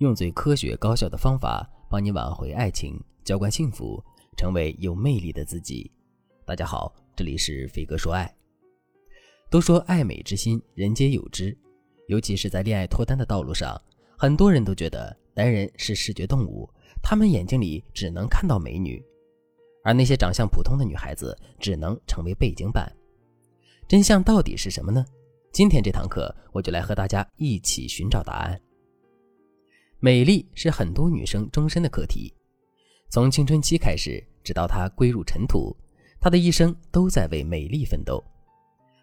用最科学高效的方法帮你挽回爱情，浇灌幸福，成为有魅力的自己。大家好，这里是飞哥说爱。都说爱美之心，人皆有之，尤其是在恋爱脱单的道路上，很多人都觉得男人是视觉动物，他们眼睛里只能看到美女，而那些长相普通的女孩子只能成为背景板。真相到底是什么呢？今天这堂课，我就来和大家一起寻找答案。美丽是很多女生终身的课题，从青春期开始，直到她归入尘土，她的一生都在为美丽奋斗。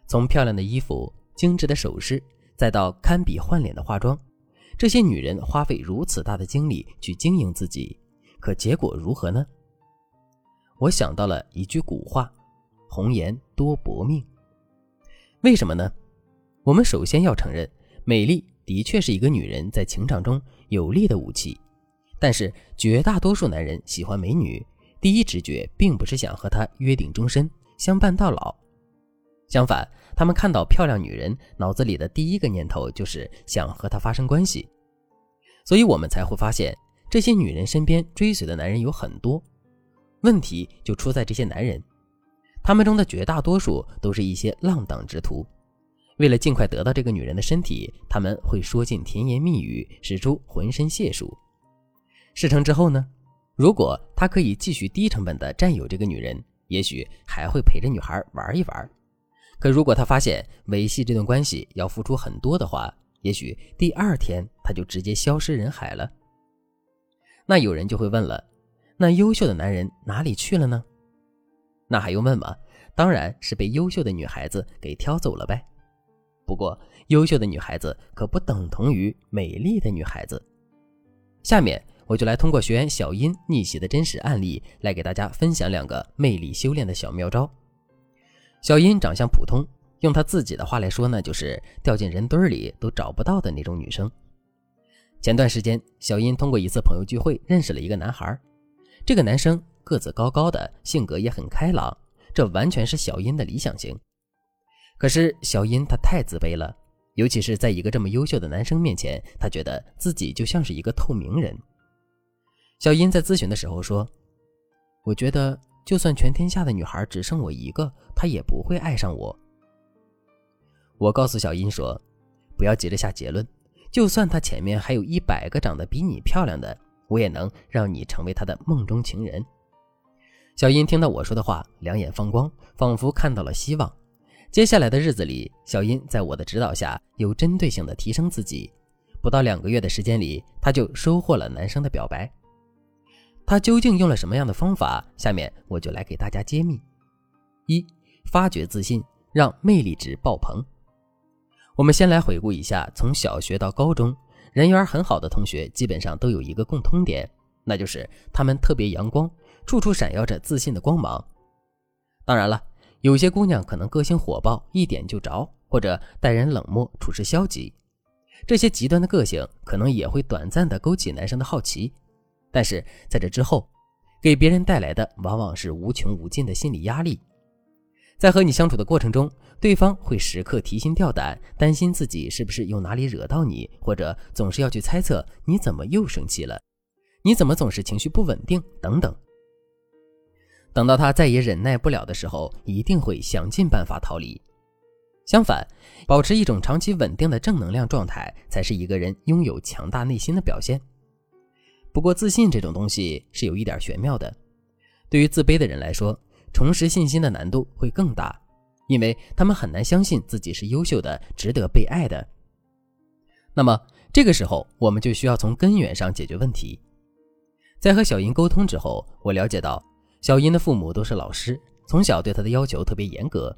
从漂亮的衣服、精致的首饰，再到堪比换脸的化妆，这些女人花费如此大的精力去经营自己，可结果如何呢？我想到了一句古话：“红颜多薄命。”为什么呢？我们首先要承认，美丽。的确是一个女人在情场中有力的武器，但是绝大多数男人喜欢美女，第一直觉并不是想和她约定终身、相伴到老。相反，他们看到漂亮女人，脑子里的第一个念头就是想和她发生关系。所以，我们才会发现，这些女人身边追随的男人有很多。问题就出在这些男人，他们中的绝大多数都是一些浪荡之徒。为了尽快得到这个女人的身体，他们会说尽甜言蜜语，使出浑身解数。事成之后呢？如果他可以继续低成本的占有这个女人，也许还会陪着女孩玩一玩。可如果他发现维系这段关系要付出很多的话，也许第二天他就直接消失人海了。那有人就会问了：那优秀的男人哪里去了呢？那还用问吗？当然是被优秀的女孩子给挑走了呗。不过，优秀的女孩子可不等同于美丽的女孩子。下面我就来通过学员小英逆袭的真实案例，来给大家分享两个魅力修炼的小妙招。小英长相普通，用她自己的话来说呢，就是掉进人堆里都找不到的那种女生。前段时间，小英通过一次朋友聚会认识了一个男孩，这个男生个子高高的，性格也很开朗，这完全是小英的理想型。可是小英她太自卑了，尤其是在一个这么优秀的男生面前，她觉得自己就像是一个透明人。小英在咨询的时候说：“我觉得就算全天下的女孩只剩我一个，她也不会爱上我。”我告诉小英说：“不要急着下结论，就算她前面还有一百个长得比你漂亮的，我也能让你成为她的梦中情人。”小英听到我说的话，两眼放光，仿佛看到了希望。接下来的日子里，小英在我的指导下，有针对性的提升自己。不到两个月的时间里，她就收获了男生的表白。她究竟用了什么样的方法？下面我就来给大家揭秘：一、发掘自信，让魅力值爆棚。我们先来回顾一下，从小学到高中，人缘很好的同学基本上都有一个共通点，那就是他们特别阳光，处处闪耀着自信的光芒。当然了。有些姑娘可能个性火爆，一点就着，或者待人冷漠，处事消极。这些极端的个性可能也会短暂的勾起男生的好奇，但是在这之后，给别人带来的往往是无穷无尽的心理压力。在和你相处的过程中，对方会时刻提心吊胆，担心自己是不是又哪里惹到你，或者总是要去猜测你怎么又生气了，你怎么总是情绪不稳定等等。等到他再也忍耐不了的时候，一定会想尽办法逃离。相反，保持一种长期稳定的正能量状态，才是一个人拥有强大内心的表现。不过，自信这种东西是有一点玄妙的。对于自卑的人来说，重拾信心的难度会更大，因为他们很难相信自己是优秀的、值得被爱的。那么，这个时候我们就需要从根源上解决问题。在和小英沟通之后，我了解到。小英的父母都是老师，从小对她的要求特别严格。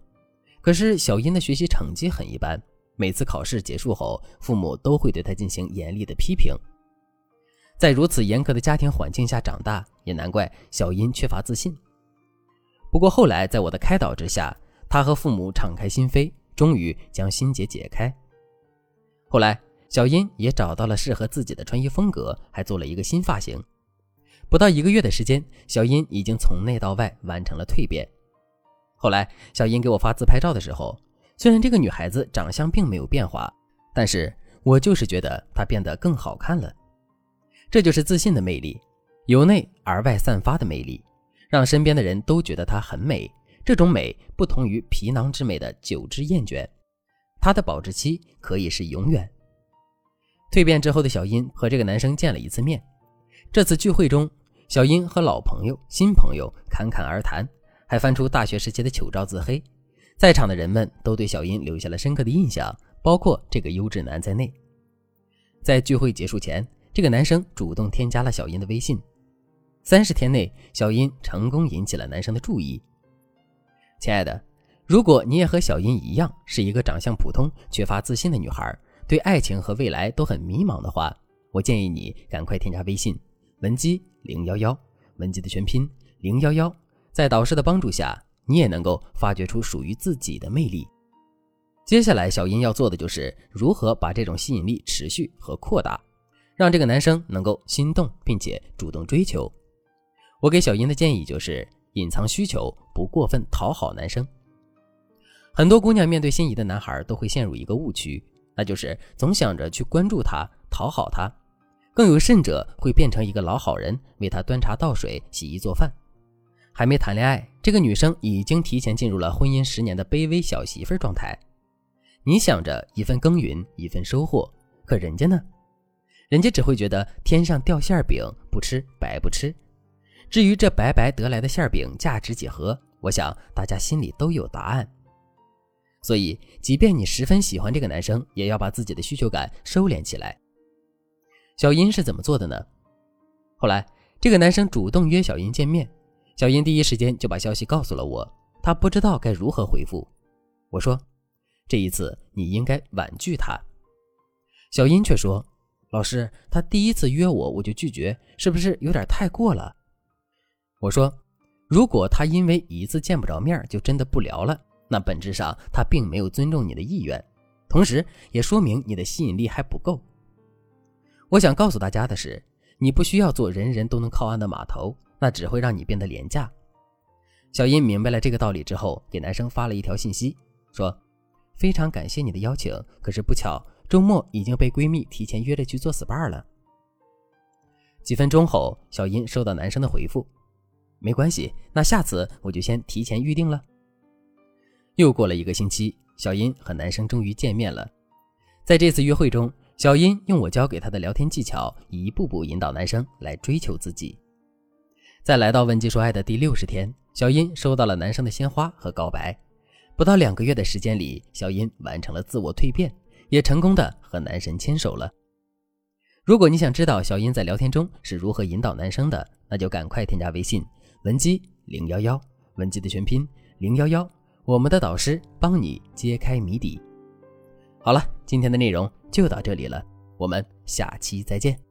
可是小英的学习成绩很一般，每次考试结束后，父母都会对她进行严厉的批评。在如此严格的家庭环境下长大，也难怪小英缺乏自信。不过后来在我的开导之下，她和父母敞开心扉，终于将心结解开。后来，小英也找到了适合自己的穿衣风格，还做了一个新发型。不到一个月的时间，小英已经从内到外完成了蜕变。后来，小英给我发自拍照的时候，虽然这个女孩子长相并没有变化，但是我就是觉得她变得更好看了。这就是自信的魅力，由内而外散发的魅力，让身边的人都觉得她很美。这种美不同于皮囊之美的久之厌倦，它的保质期可以是永远。蜕变之后的小英和这个男生见了一次面，这次聚会中，小英和老朋友、新朋友侃侃而谈，还翻出大学时期的糗照自黑。在场的人们都对小英留下了深刻的印象，包括这个优质男在内。在聚会结束前，这个男生主动添加了小英的微信。三十天内，小英成功引起了男生的注意。亲爱的，如果你也和小英一样是一个长相普通、缺乏自信的女孩，对爱情和未来都很迷茫的话，我建议你赶快添加微信文姬零幺幺，文姬的全拼零幺幺，在导师的帮助下，你也能够发掘出属于自己的魅力。接下来，小英要做的就是如何把这种吸引力持续和扩大，让这个男生能够心动并且主动追求。我给小英的建议就是。隐藏需求，不过分讨好男生。很多姑娘面对心仪的男孩，都会陷入一个误区，那就是总想着去关注他、讨好他，更有甚者会变成一个老好人，为他端茶倒水、洗衣做饭。还没谈恋爱，这个女生已经提前进入了婚姻十年的卑微小媳妇状态。你想着一份耕耘一份收获，可人家呢？人家只会觉得天上掉馅饼，不吃白不吃。至于这白白得来的馅饼价值几何，我想大家心里都有答案。所以，即便你十分喜欢这个男生，也要把自己的需求感收敛起来。小英是怎么做的呢？后来，这个男生主动约小英见面，小英第一时间就把消息告诉了我，她不知道该如何回复。我说：“这一次你应该婉拒他。”小英却说：“老师，他第一次约我我就拒绝，是不是有点太过了？”我说，如果他因为一次见不着面就真的不聊了，那本质上他并没有尊重你的意愿，同时也说明你的吸引力还不够。我想告诉大家的是，你不需要做人人都能靠岸的码头，那只会让你变得廉价。小英明白了这个道理之后，给男生发了一条信息，说：“非常感谢你的邀请，可是不巧，周末已经被闺蜜提前约着去做 SPA 了。”几分钟后，小英收到男生的回复。没关系，那下次我就先提前预定了。又过了一个星期，小英和男生终于见面了。在这次约会中，小英用我教给她的聊天技巧，一步步引导男生来追求自己。在来到问鸡说爱的第六十天，小英收到了男生的鲜花和告白。不到两个月的时间里，小英完成了自我蜕变，也成功的和男神牵手了。如果你想知道小英在聊天中是如何引导男生的，那就赶快添加微信。文姬零幺幺，文姬的全拼零幺幺，我们的导师帮你揭开谜底。好了，今天的内容就到这里了，我们下期再见。